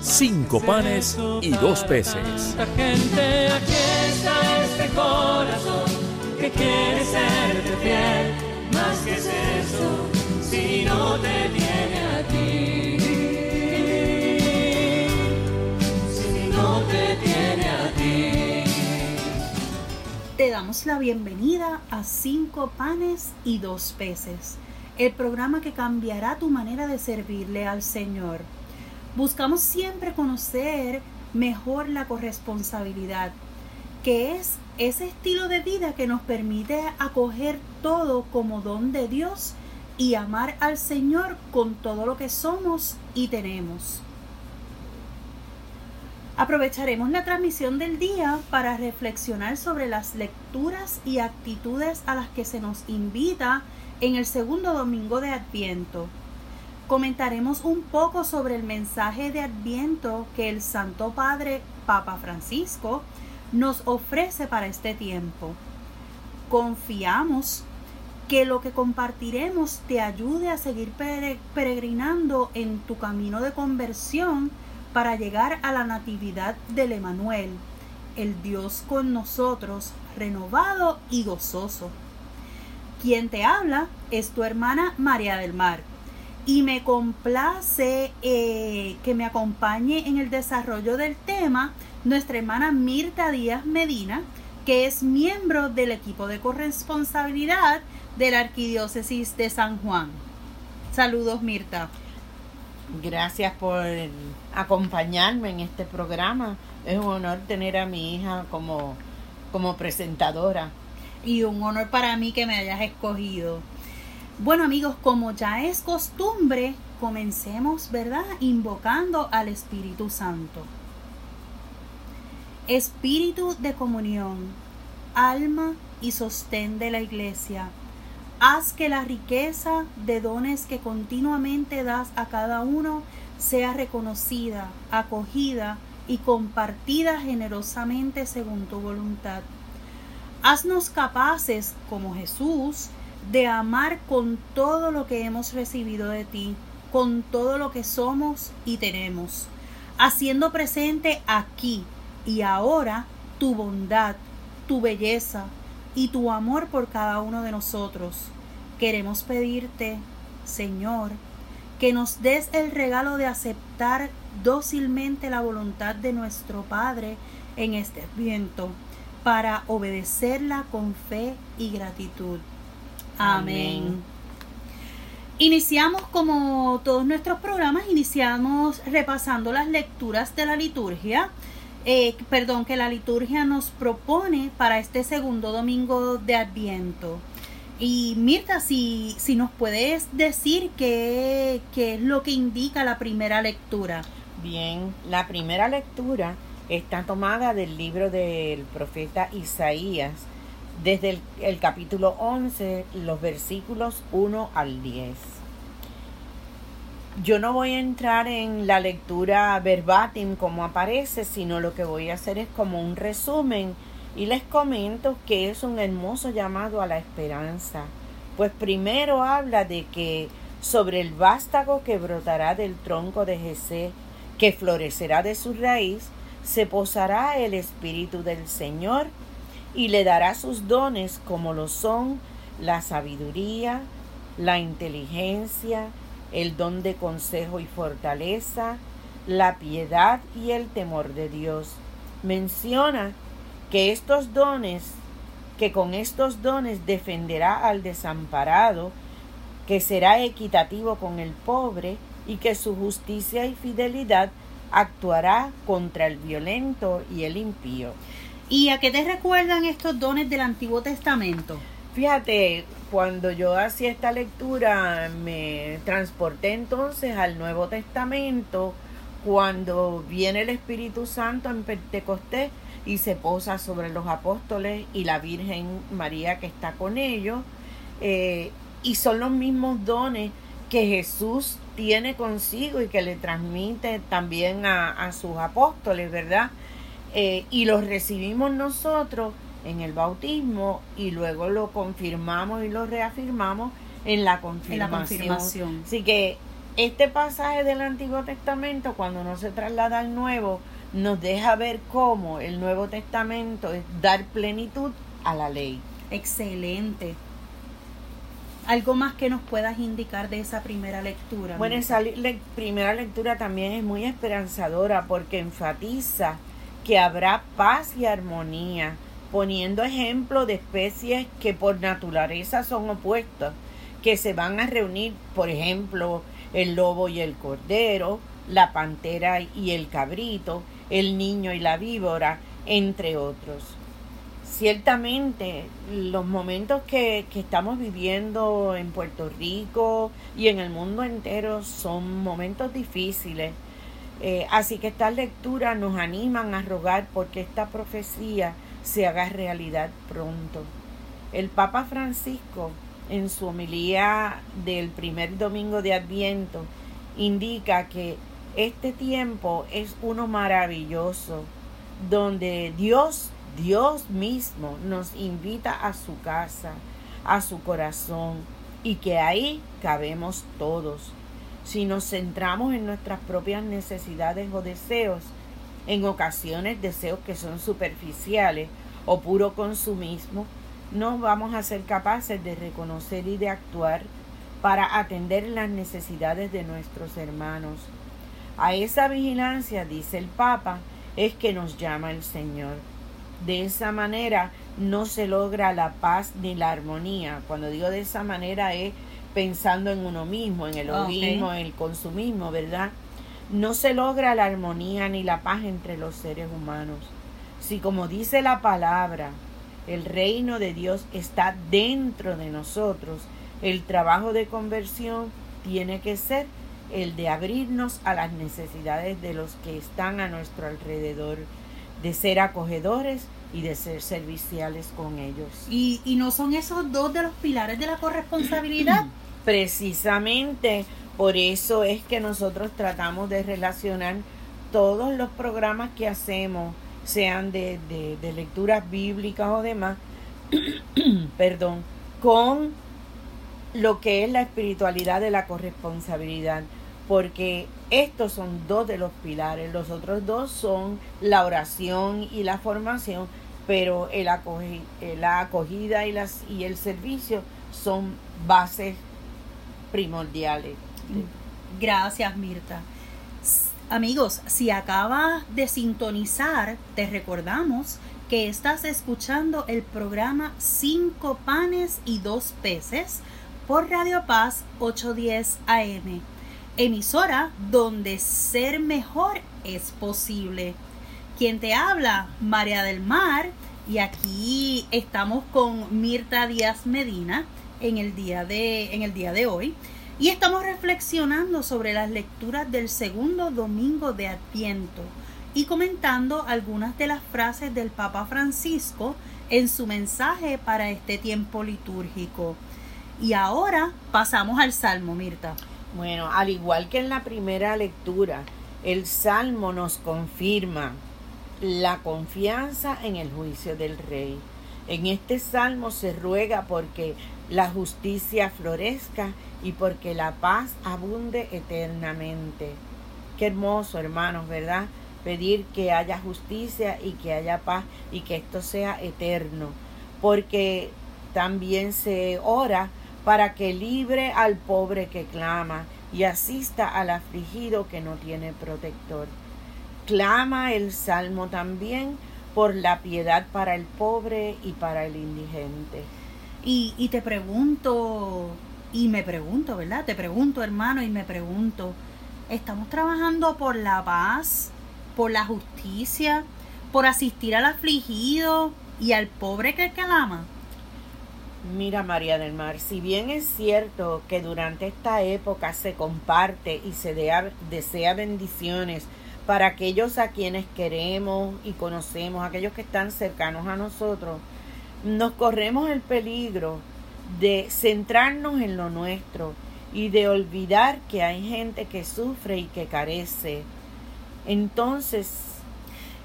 cinco panes y dos peces. Gente, aquí está este corazón que quiere serte fiel. Más que es eso, si no te tiene a ti. Si no te tiene a ti. Te damos la bienvenida a Cinco Panes y Dos Peces, el programa que cambiará tu manera de servirle al Señor. Buscamos siempre conocer mejor la corresponsabilidad, que es ese estilo de vida que nos permite acoger todo como don de Dios y amar al Señor con todo lo que somos y tenemos. Aprovecharemos la transmisión del día para reflexionar sobre las lecturas y actitudes a las que se nos invita en el segundo domingo de Adviento. Comentaremos un poco sobre el mensaje de Adviento que el Santo Padre Papa Francisco nos ofrece para este tiempo. Confiamos que lo que compartiremos te ayude a seguir pere- peregrinando en tu camino de conversión para llegar a la natividad del Emanuel, el Dios con nosotros, renovado y gozoso. Quien te habla es tu hermana María del Mar y me complace eh, que me acompañe en el desarrollo del tema nuestra hermana Mirta Díaz Medina, que es miembro del equipo de corresponsabilidad de la Arquidiócesis de San Juan. Saludos Mirta. Gracias por acompañarme en este programa. Es un honor tener a mi hija como, como presentadora. y un honor para mí que me hayas escogido. Bueno amigos, como ya es costumbre, comencemos, ¿verdad? Invocando al Espíritu Santo. Espíritu de comunión, alma y sostén de la iglesia, haz que la riqueza de dones que continuamente das a cada uno sea reconocida, acogida y compartida generosamente según tu voluntad. Haznos capaces, como Jesús, de amar con todo lo que hemos recibido de ti, con todo lo que somos y tenemos, haciendo presente aquí y ahora tu bondad, tu belleza y tu amor por cada uno de nosotros. Queremos pedirte, Señor, que nos des el regalo de aceptar dócilmente la voluntad de nuestro Padre en este viento para obedecerla con fe y gratitud. Amén. Iniciamos como todos nuestros programas, iniciamos repasando las lecturas de la liturgia, eh, perdón, que la liturgia nos propone para este segundo domingo de Adviento. Y Mirta, si, si nos puedes decir qué, qué es lo que indica la primera lectura. Bien, la primera lectura está tomada del libro del profeta Isaías, desde el, capítulo 11, los versículos 1 al 10. Yo no voy a entrar en la lectura verbatim como aparece, sino lo que voy a hacer es como un resumen y les comento que es un hermoso llamado a la esperanza. Pues primero habla de que sobre el vástago que brotará del tronco de Jesé, que florecerá de su raíz, se posará el Espíritu del Señor y le dará sus dones como lo son la sabiduría, la inteligencia, el don de consejo y fortaleza, la piedad y el temor de Dios. Menciona que estos dones, que con estos dones defenderá al desamparado, que será equitativo con el pobre y que su justicia y fidelidad actuará contra el violento y el impío. ¿Y a qué te recuerdan estos dones del Antiguo Testamento? Fíjate, cuando yo hacía esta lectura me transporté entonces al Nuevo Testamento cuando viene el Espíritu Santo en Pentecostés y se posa sobre los apóstoles y la Virgen María que está con ellos. Eh, y son los mismos dones que Jesús tiene consigo y que le transmite también a, sus apóstoles, ¿verdad? Eh, y los recibimos nosotros en el bautismo y luego lo confirmamos y lo reafirmamos en la confirmación. Así que este pasaje del Antiguo Testamento, cuando no se traslada al Nuevo, nos deja ver cómo el Nuevo Testamento es dar plenitud a la ley. Excelente. ¿Algo más que nos puedas indicar de esa primera lectura? Bueno, esa primera lectura también es muy esperanzadora porque enfatiza que habrá paz y armonía, poniendo ejemplo de especies que por naturaleza son opuestas, que se van a reunir, por ejemplo, el lobo y el cordero, la pantera y el cabrito, el niño y la víbora, entre otros ciertamente los momentos que, estamos viviendo en Puerto Rico y en el mundo entero son momentos difíciles. Eh, así que estas lecturas nos animan a rogar porque esta profecía se haga realidad pronto. El Papa Francisco, en su homilía del primer domingo de Adviento, indica que este tiempo es uno maravilloso, donde Dios Dios mismo nos invita a su casa, a su corazón, y que ahí cabemos todos. Si nos centramos en nuestras propias necesidades o deseos, en ocasiones deseos que son superficiales o puro consumismo, no vamos a ser capaces de reconocer y de actuar para atender las necesidades de nuestros hermanos. A esa vigilancia, dice el Papa, es que nos llama el Señor. De esa manera no se logra la paz ni la armonía. Cuando digo de esa manera es pensando en uno mismo, en el egoísmo, en el consumismo, ¿verdad? No se logra la armonía ni la paz entre los seres humanos. Si como dice la palabra, el reino de Dios está dentro de nosotros, el trabajo de conversión tiene que ser el de abrirnos a las necesidades de los que están a nuestro alrededor de ser acogedores y de ser serviciales con ellos. ¿Y, y no son esos dos de los pilares de la corresponsabilidad? Precisamente por eso es que nosotros tratamos de relacionar todos los programas que hacemos, sean de, de, de lecturas bíblicas o demás, perdón, con lo que es la espiritualidad de la corresponsabilidad porque estos son dos de los pilares, los otros dos son la oración y la formación, pero el eh, la acogida y, las, y el servicio son bases primordiales. Gracias, Mirta. Amigos, si acabas de sintonizar, te recordamos que estás escuchando el programa Cinco panes y dos peces por Radio Paz 810 AM emisora donde ser mejor es posible. Quien te habla, María del Mar, y aquí estamos con Mirta Díaz Medina en el día de, en el día de hoy. Y estamos reflexionando sobre las lecturas del segundo domingo de Adviento y comentando algunas de las frases del Papa Francisco en su mensaje para este tiempo litúrgico. Y ahora pasamos al Salmo, Mirta. Bueno, al igual que en la primera lectura, el Salmo nos confirma la confianza en el juicio del Rey. En este Salmo se ruega porque la justicia florezca y porque la paz abunde eternamente. Qué hermoso, hermanos, ¿verdad? Pedir que haya justicia y que haya paz y que esto sea eterno. Porque también se ora para que libre al pobre que clama y asista al afligido que no tiene protector. Clama el Salmo también por la piedad para el pobre y para el indigente. Y, y te pregunto, y me pregunto, ¿verdad? Te pregunto, hermano, y me pregunto, ¿estamos trabajando por la paz, por la justicia, por asistir al afligido y al pobre que clama? Mira María del Mar, si bien es cierto que durante esta época se comparte y se desea bendiciones para aquellos a quienes queremos y conocemos, aquellos que están cercanos a nosotros, nos corremos el peligro de centrarnos en lo nuestro y de olvidar que hay gente que sufre y que carece. Entonces,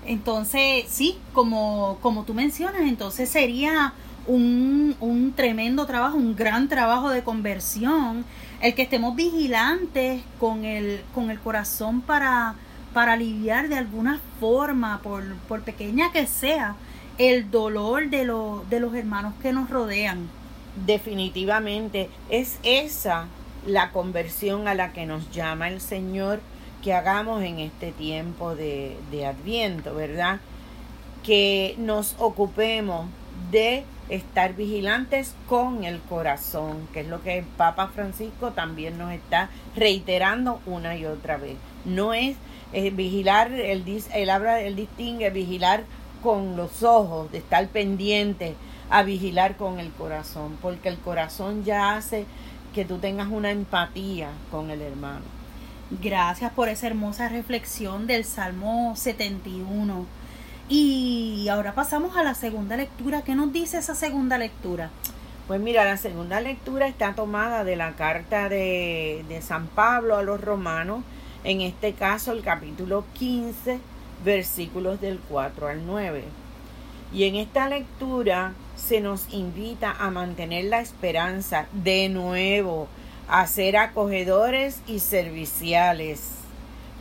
entonces, sí, como, como tú mencionas, entonces sería un, un tremendo trabajo, un gran trabajo de conversión, el que estemos vigilantes con el, con el corazón para, para aliviar de alguna forma, por, por pequeña que sea, el dolor de, lo, de los hermanos que nos rodean. Definitivamente es esa la conversión a la que nos llama el Señor que hagamos en este tiempo de, de Adviento, ¿verdad? Que nos ocupemos de estar vigilantes con el corazón, que es lo que el Papa Francisco también nos está reiterando una y otra vez. No es vigilar, él, él habla, él distingue vigilar con los ojos, de estar pendiente a vigilar con el corazón, porque el corazón ya hace que tú tengas una empatía con el hermano. Gracias por esa hermosa reflexión del Salmo 71. Y ahora pasamos a la segunda lectura. ¿Qué nos dice esa segunda lectura? Pues mira, la segunda lectura está tomada de la carta de, San Pablo a los romanos, en este caso el capítulo 15, versículos del 4 al 9. Y en esta lectura se nos invita a mantener la esperanza de nuevo, a ser acogedores y serviciales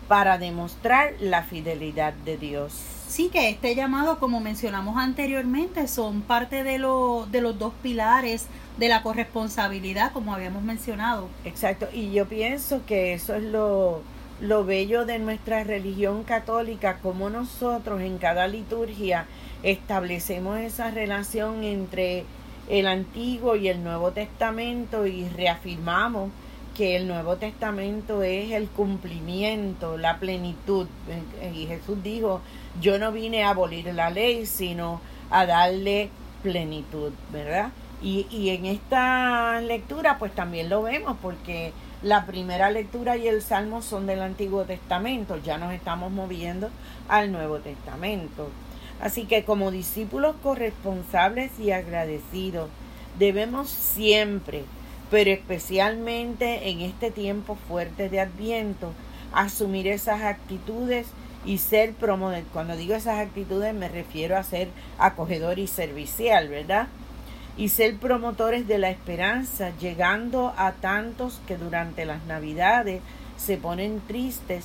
para demostrar la fidelidad de Dios. Sí, que este llamado, como mencionamos anteriormente, son parte de, lo, de los dos pilares de la corresponsabilidad, como habíamos mencionado. Exacto, y yo pienso que eso es lo, lo bello de nuestra religión católica, como nosotros en cada liturgia establecemos esa relación entre el Antiguo y el Nuevo Testamento y reafirmamos que el Nuevo Testamento es el cumplimiento, la plenitud. Y Jesús dijo, yo no vine a abolir la ley, sino a darle plenitud, ¿verdad? Y, y en esta lectura pues también lo vemos porque la primera lectura y el Salmo son del Antiguo Testamento, ya nos estamos moviendo al Nuevo Testamento. Así que como discípulos corresponsables y agradecidos, debemos siempre, pero especialmente en este tiempo fuerte de Adviento, asumir esas actitudes y ser promover. Cuando digo esas actitudes me refiero a ser acogedor y servicial, ¿verdad? y ser promotores de la esperanza, llegando a tantos que durante las Navidades se ponen tristes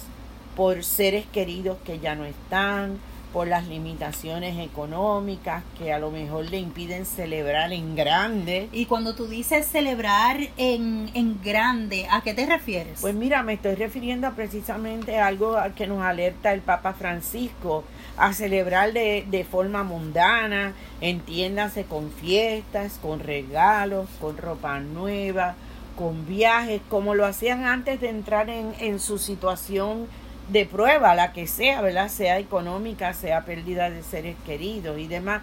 por seres queridos que ya no están, por las limitaciones económicas que a lo mejor le impiden celebrar en grande. Y cuando tú dices celebrar en, en grande, ¿a qué te refieres? Pues mira, me estoy refiriendo a precisamente algo que nos alerta el Papa Francisco, a celebrar de, de forma mundana, entiéndase con fiestas, con regalos, con ropa nueva, con viajes, como lo hacían antes de entrar en, en su situación de prueba, la que sea, ¿verdad? Sea económica, sea pérdida de seres queridos y demás.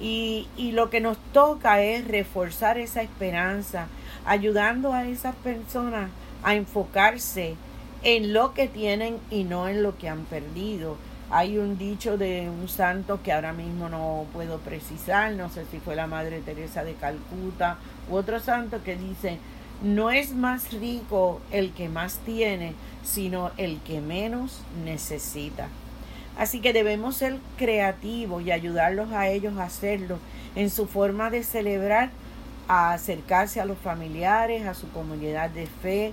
Y, y lo que nos toca es reforzar esa esperanza, ayudando a esas personas a enfocarse en lo que tienen y no en lo que han perdido. Hay un dicho de un santo que ahora mismo no puedo precisar, no sé si fue la Madre Teresa de Calcuta u otro santo que dice, no es más rico el que más tiene, sino el que menos necesita. Así que debemos ser creativos y ayudarlos a ellos a hacerlo en su forma de celebrar, a acercarse a los familiares, a su comunidad de fe,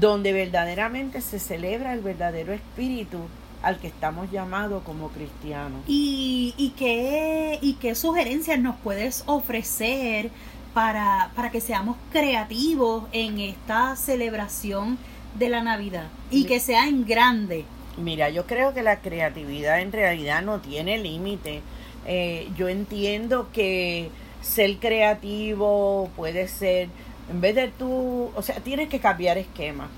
donde verdaderamente se celebra el verdadero espíritu al que estamos llamados como cristianos. ¿Y, y, qué, ¿Y qué sugerencias nos puedes ofrecer para, para que seamos creativos en esta celebración de la Navidad y que sea en grande. Mira, yo creo que la creatividad en realidad no tiene límite. Eh, yo entiendo que ser creativo puede ser, en vez de tú, o sea, tienes que cambiar esquema.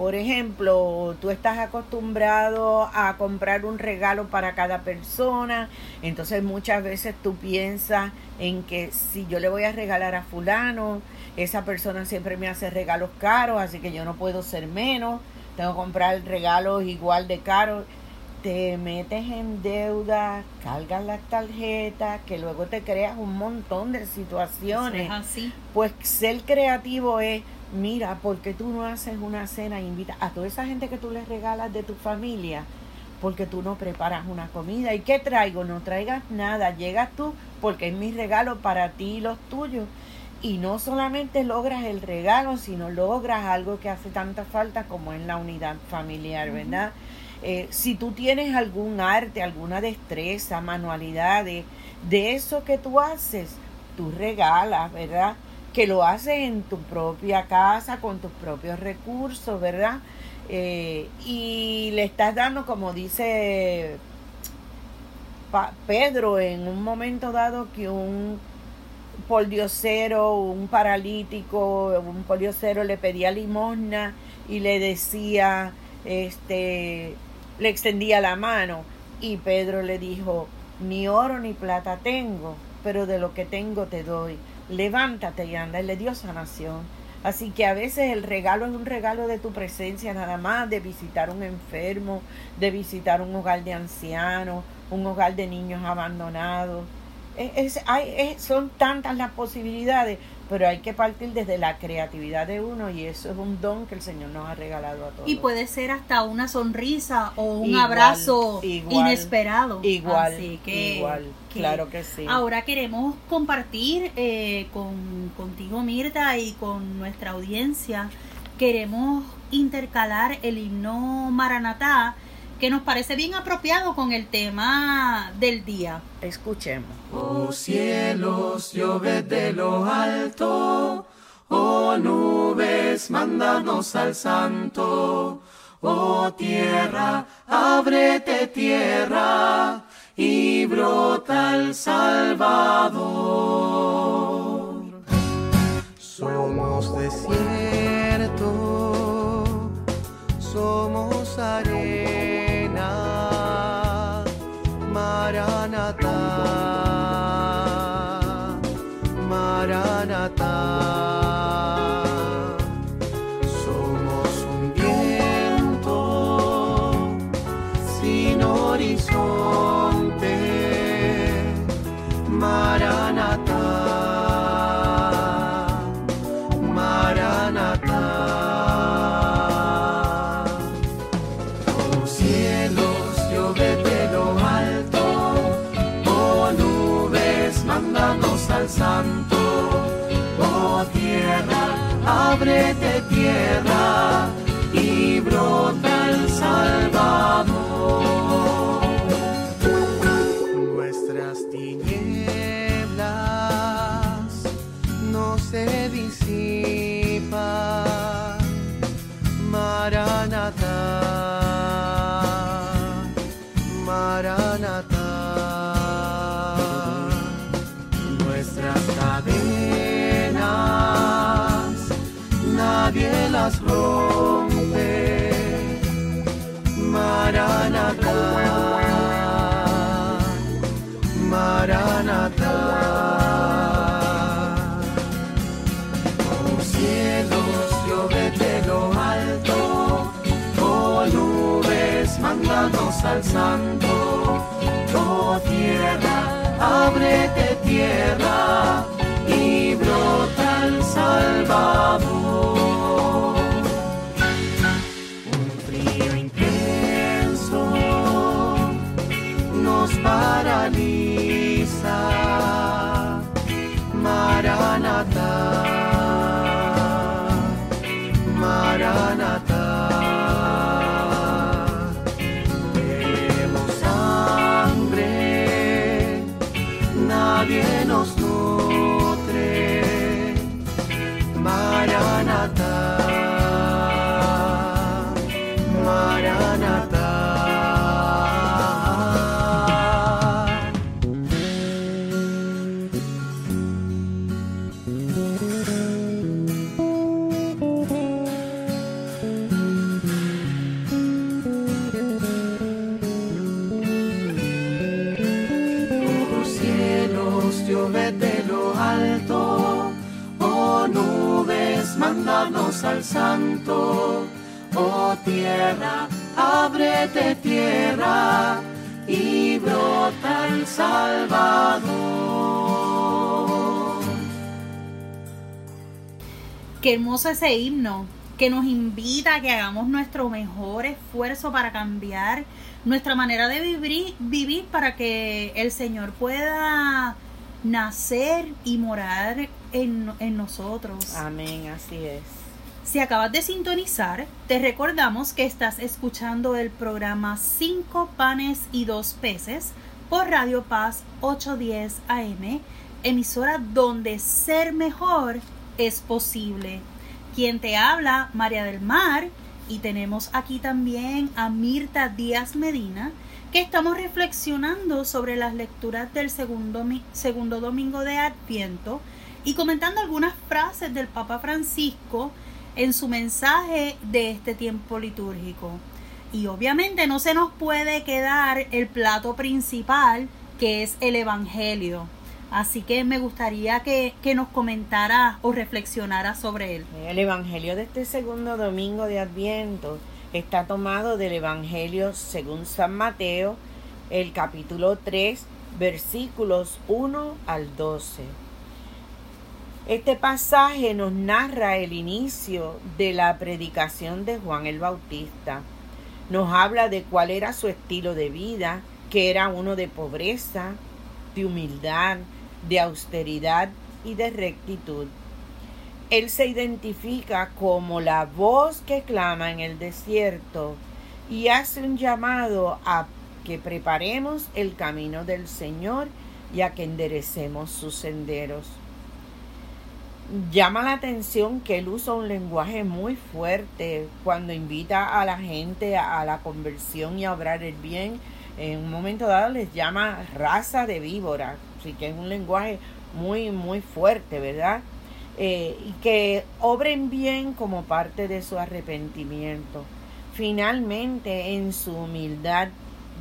Por ejemplo, tú estás acostumbrado a comprar un regalo para cada persona, entonces muchas veces tú piensas en que si yo le voy a regalar a fulano, esa persona siempre me hace regalos caros, así que yo no puedo ser menos, tengo que comprar regalos igual de caros. te metes en deuda, cargas las tarjetas, que luego te creas un montón de situaciones. Eso es así. Pues ser creativo es, mira, ¿por qué tú no haces una cena e invitas a toda esa gente que tú les regalas de tu familia? Porque tú no preparas una comida. ¿Y qué traigo? No traigas nada. Llegas tú porque es mi regalo para ti y los tuyos. Y no solamente logras el regalo, sino logras algo que hace tanta falta como es la unidad familiar, ¿verdad? Eh, si tú tienes algún arte, alguna destreza, manualidades, de eso que tú haces, tú regalas, ¿verdad? Que lo haces en tu propia casa, con tus propios recursos, ¿verdad? Eh, y le estás dando, como dice Pedro, en un momento dado que un poldiosero, un paralítico, un poldiosero le pedía limosna y le decía, este, le extendía la mano y Pedro le dijo, ni oro ni plata tengo, pero de lo que tengo te doy. Levántate y anda. Él le dio sanación. Así que a veces el regalo es un regalo de tu presencia nada más, de visitar un enfermo, de visitar un hogar de ancianos, un hogar de niños abandonados. Son tantas las posibilidades, pero hay que partir desde la creatividad de uno y eso es un don que el Señor nos ha regalado a todos. Y puede ser hasta una sonrisa o un abrazo inesperado. Igual, igual, claro que sí. Ahora queremos compartir eh, con, contigo, Mirta, y con nuestra audiencia, queremos intercalar el himno Maranatá que nos parece bien apropiado con el tema del día. Escuchemos. Oh cielos, lloved de lo alto, oh nubes, mándanos al santo, oh tierra, ábrete tierra y brota el Salvador. Somos desierto, somos arena ábrete tierra mándanos al santo. Oh tierra, ábrete tierra ábrete tierra y brota el Salvador. Qué hermoso ese himno que nos invita a que hagamos nuestro mejor esfuerzo para cambiar nuestra manera de vivir, vivir para que el Señor pueda nacer y morar en, en nosotros. Amén, así es. Si acabas de sintonizar, te recordamos que estás escuchando el programa 5 panes y 2 peces por Radio Paz 810 AM, emisora donde ser mejor es posible. Quien te habla, María del Mar, y tenemos aquí también a Mirta Díaz Medina, que estamos reflexionando sobre las lecturas del segundo, segundo domingo de Adviento y comentando algunas frases del Papa Francisco en su mensaje de este tiempo litúrgico. Y obviamente no se nos puede quedar el plato principal que es el Evangelio. Así que me gustaría que, nos comentara o reflexionara sobre él. El Evangelio de este segundo domingo de Adviento está tomado del Evangelio según San Mateo, el capítulo 3, versículos 1 al 12. Este pasaje nos narra el inicio de la predicación de Juan el Bautista. Nos habla de cuál era su estilo de vida, que era uno de pobreza, de humildad, de austeridad y de rectitud. Él se identifica como la voz que clama en el desierto y hace un llamado a que preparemos el camino del Señor y a que enderecemos sus senderos llama la atención que él usa un lenguaje muy fuerte cuando invita a la gente a, la conversión y a obrar el bien. En un momento dado les llama raza de víbora, así que es un lenguaje muy, muy fuerte, ¿verdad? Eh, y que obren bien como parte de su arrepentimiento. Finalmente, en su humildad,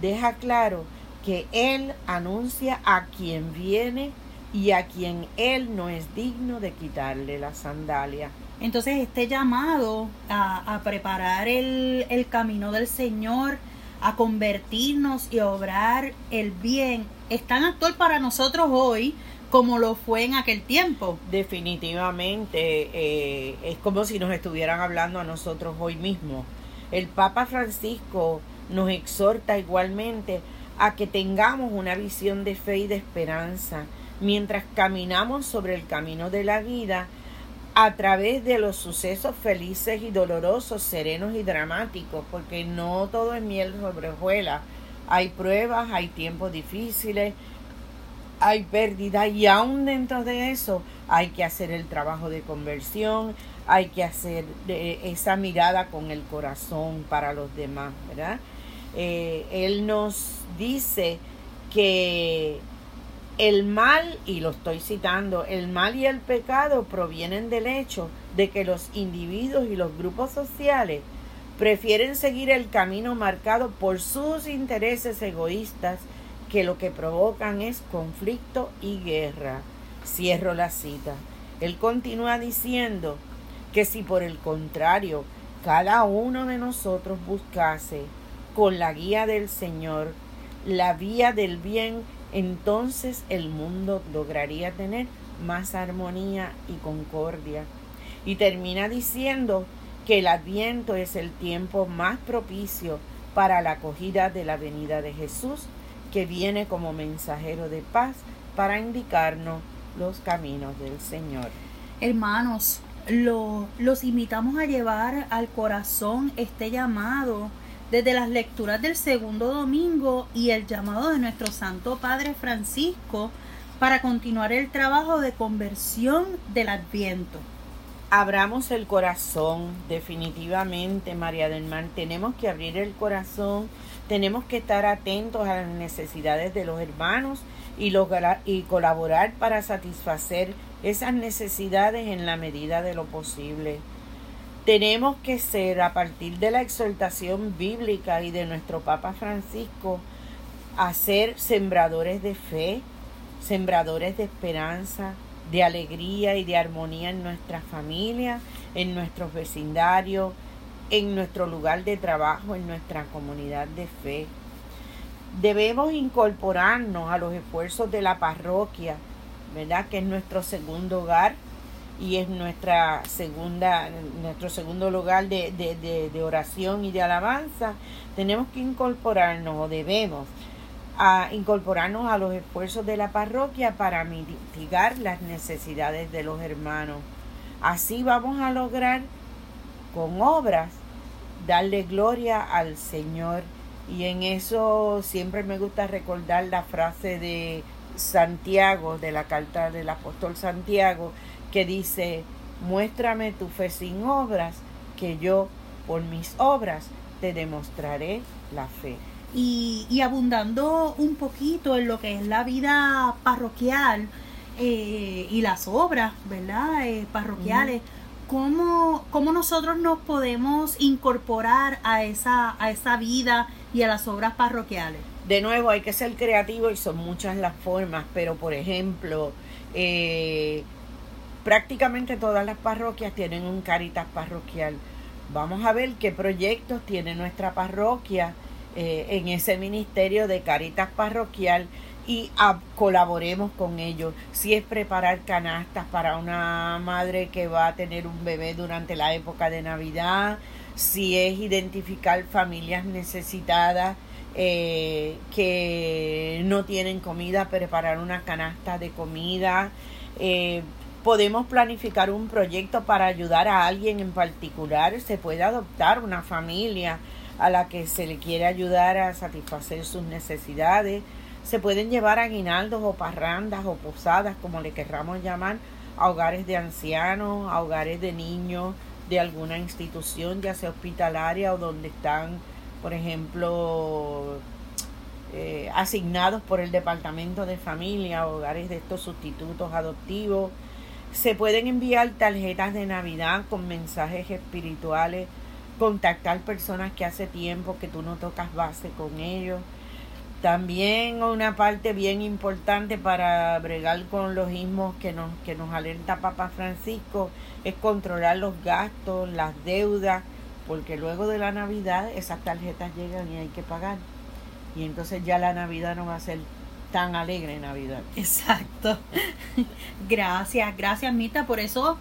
deja claro que Él anuncia a quien viene y a quien Él no es digno de quitarle la sandalia. Entonces este llamado a, preparar el, el camino del Señor, a convertirnos y a obrar el bien, es tan actual para nosotros hoy como lo fue en aquel tiempo. Definitivamente, eh, es como si nos estuvieran hablando a nosotros hoy mismo. El Papa Francisco nos exhorta igualmente a que tengamos una visión de fe y de esperanza, mientras caminamos sobre el camino de la vida a través de los sucesos felices y dolorosos, serenos y dramáticos, porque no todo es miel sobre hojuelas. Hay pruebas, hay tiempos difíciles, hay pérdida y aún dentro de eso hay que hacer el trabajo de conversión, hay que hacer esa mirada con el corazón para los demás, ¿verdad? Eh, él nos dice que el mal, y lo estoy citando, el mal y el pecado provienen del hecho de que los individuos y los grupos sociales prefieren seguir el camino marcado por sus intereses egoístas que lo que provocan es conflicto y guerra. Cierro la cita. Él continúa diciendo que si por el contrario cada uno de nosotros buscase con la guía del Señor la vía del bien entonces el mundo lograría tener más armonía y concordia. Y termina diciendo que el adviento es el tiempo más propicio para la acogida de la venida de Jesús, que viene como mensajero de paz para indicarnos los caminos del Señor. Hermanos, lo, los invitamos a llevar al corazón este llamado desde las lecturas del segundo domingo y el llamado de nuestro Santo Padre Francisco para continuar el trabajo de conversión del Adviento. Abramos el corazón, definitivamente, María del Mar. Tenemos que abrir el corazón, tenemos que estar atentos a las necesidades de los hermanos y, y colaborar para satisfacer esas necesidades en la medida de lo posible. Tenemos que ser, a partir de la exhortación bíblica y de nuestro Papa Francisco, a ser sembradores de fe, sembradores de esperanza, de alegría y de armonía en nuestra familia, en nuestros vecindarios, en nuestro lugar de trabajo, en nuestra comunidad de fe. Debemos incorporarnos a los esfuerzos de la parroquia, ¿verdad? Que es nuestro segundo hogar y es nuestra segunda, nuestro segundo lugar de, de, de, oración y de alabanza, tenemos que incorporarnos o debemos a incorporarnos a los esfuerzos de la parroquia para mitigar las necesidades de los hermanos. Así vamos a lograr con obras darle gloria al Señor. Y en eso siempre me gusta recordar la frase de Santiago, de la carta del apóstol Santiago, que dice, muéstrame tu fe sin obras, que yo por mis obras te demostraré la fe. Y, y abundando un poquito en lo que es la vida parroquial eh, y las obras, ¿verdad? Eh, parroquiales. ¿Cómo, ¿Cómo, nosotros nos podemos incorporar a esa, a esa vida y a las obras parroquiales? De nuevo, hay que ser creativo y son muchas las formas, pero por ejemplo, eh, prácticamente todas las parroquias tienen un caritas parroquial. Vamos a ver qué proyectos tiene nuestra parroquia eh, en ese ministerio de caritas parroquial y colaboremos con ellos. Si es preparar canastas para una madre que va a tener un bebé durante la época de Navidad, si es identificar familias necesitadas eh, que no tienen comida, preparar una canasta de comida. Eh, podemos planificar un proyecto para ayudar a alguien en particular. Se puede adoptar una familia a la que se le quiere ayudar a satisfacer sus necesidades. Se pueden llevar aguinaldos o parrandas o posadas, como le querramos llamar, a hogares de ancianos, a hogares de niños de alguna institución, ya sea hospitalaria o donde están, por ejemplo, eh, asignados por el Departamento de Familia, hogares de estos sustitutos adoptivos. Se pueden enviar tarjetas de Navidad con mensajes espirituales, contactar personas que hace tiempo que tú no tocas base con ellos. También una parte bien importante para bregar con los ismos que nos, que nos alerta Papa Francisco es controlar los gastos, las deudas, porque luego de la Navidad esas tarjetas llegan y hay que pagar. Y entonces ya la Navidad no va a ser tan alegre Navidad. Exacto. gracias, gracias Mita por eso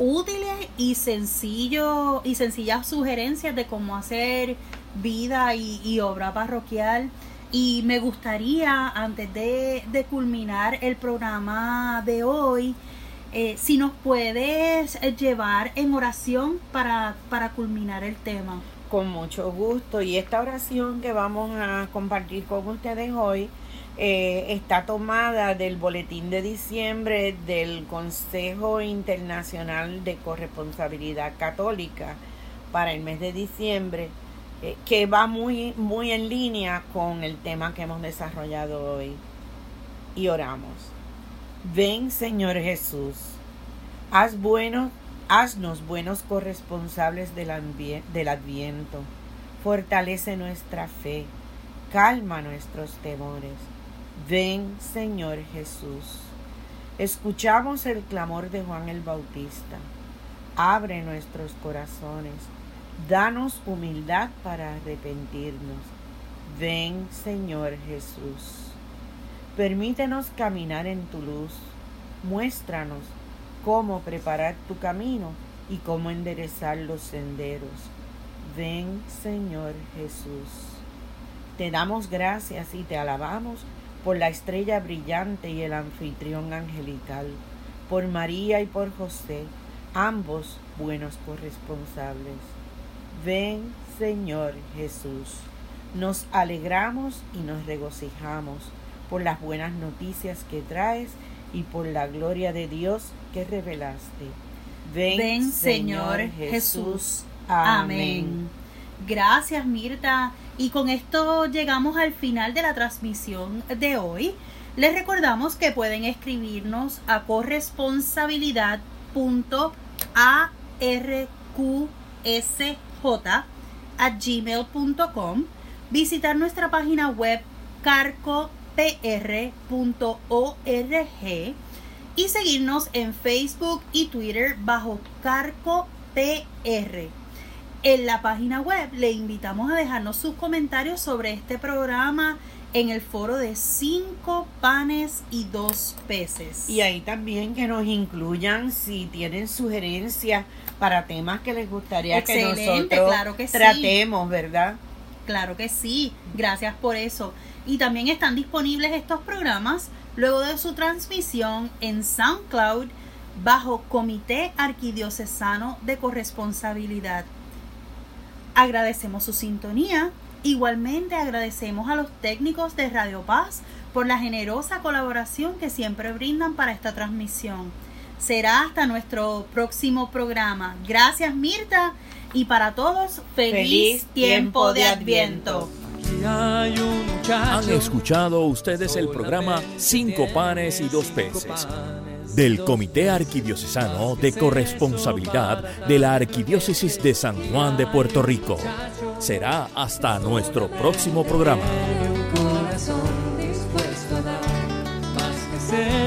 útiles y sencillo y sencillas sugerencias de cómo hacer vida y, obra parroquial. Y me gustaría, antes de, culminar el programa de hoy, eh, si nos puedes llevar en oración para, para culminar el tema. Con mucho gusto. Y esta oración que vamos a compartir con ustedes hoy eh, está tomada del boletín de diciembre del Consejo Internacional de Corresponsabilidad Católica para el mes de diciembre, eh, que va muy, muy en línea con el tema que hemos desarrollado hoy. Y oramos. Ven, Señor Jesús, haz bueno, haznos buenos corresponsables del, del Adviento, fortalece nuestra fe, calma nuestros temores Ven, Señor Jesús. Escuchamos el clamor de Juan el Bautista. Abre nuestros corazones. Danos humildad para arrepentirnos. Ven, Señor Jesús. Permítenos caminar en tu luz. Muéstranos cómo preparar tu camino y cómo enderezar los senderos. Ven, Señor Jesús. Te damos gracias y te alabamos por la estrella brillante y el anfitrión angelical, por María y por José, ambos buenos corresponsables. Ven, Señor Jesús. Nos alegramos y nos regocijamos por las buenas noticias que traes y por la gloria de Dios que revelaste. Ven, Señor Jesús. Amén. Gracias, Mirta. Y con esto llegamos al final de la transmisión de hoy. Les recordamos que pueden escribirnos a corresponsabilidad.arqsj gmail.com, visitar nuestra página web carcopr.org y seguirnos en Facebook y Twitter bajo carcopr. En la página web le invitamos a dejarnos sus comentarios sobre este programa en el foro de cinco panes y dos peces. Y ahí también que nos incluyan si tienen sugerencias para temas que les gustaría que nosotros claro que tratemos, ¿verdad? Claro que sí, gracias por eso. Y también están disponibles estos programas luego de su transmisión en SoundCloud bajo Comité Arquidiocesano de Corresponsabilidad. Agradecemos su sintonía. Igualmente agradecemos a los técnicos de Radio Paz por la generosa colaboración que siempre brindan para esta transmisión. Será hasta nuestro próximo programa. Gracias Mirta y para todos feliz, tiempo de Adviento. Han escuchado ustedes el programa Cinco panes y dos peces del Comité Arquidiocesano de Corresponsabilidad de la Arquidiócesis de San Juan de Puerto Rico. Será hasta nuestro próximo programa.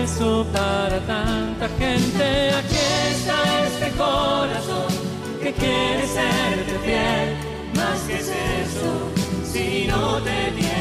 eso para tanta gente. Aquí está este corazón que quiere serte fiel. Más que es eso, si no te tiene